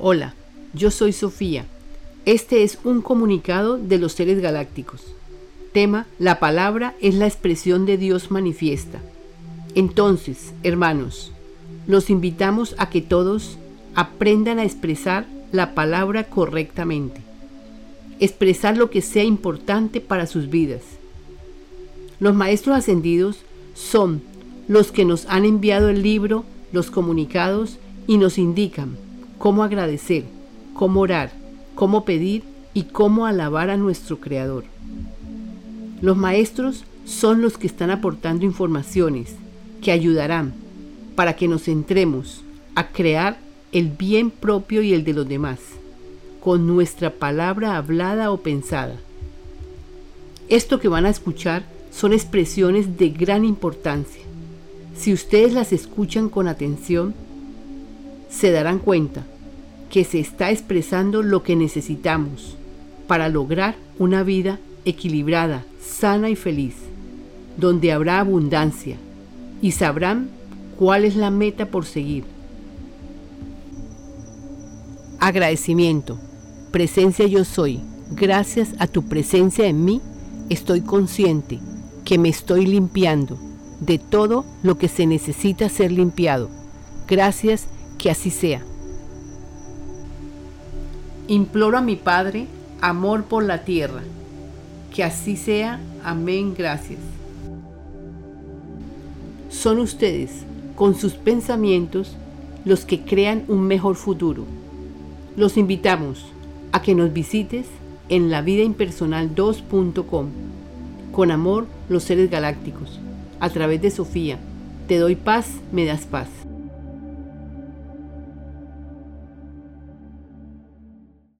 Hola, yo soy Sofía. Este es un comunicado de los seres galácticos. Tema, la palabra es la expresión de Dios manifiesta. Entonces, hermanos, los invitamos a que todos aprendan a expresar la palabra correctamente. Expresar lo que sea importante para sus vidas. Los maestros ascendidos son los que nos han enviado el libro, los comunicados y nos indican cómo agradecer, cómo orar, cómo pedir y cómo alabar a nuestro Creador. Los maestros son los que están aportando informaciones que ayudarán para que nos centremos a crear el bien propio y el de los demás, con nuestra palabra hablada o pensada. Esto que van a escuchar son expresiones de gran importancia. Si ustedes las escuchan con atención, se darán cuenta que se está expresando lo que necesitamos para lograr una vida equilibrada, sana y feliz, donde habrá abundancia y sabrán cuál es la meta por seguir. Agradecimiento. Presencia yo soy. Gracias a tu presencia en mí, estoy consciente que me estoy limpiando de todo lo que se necesita ser limpiado. Gracias, que así sea. Imploro a mi Padre amor por la tierra. Que así sea. Amén. Gracias. Son ustedes, con sus pensamientos, los que crean un mejor futuro. Los invitamos a que nos visites en lavidaimpersonal2.com. Con amor, los seres galácticos. A través de Sofía. Te doy paz, me das paz.